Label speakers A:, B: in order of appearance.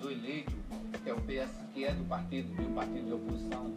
A: governador eleito, que é o PS, que é do partido, do partido de oposição,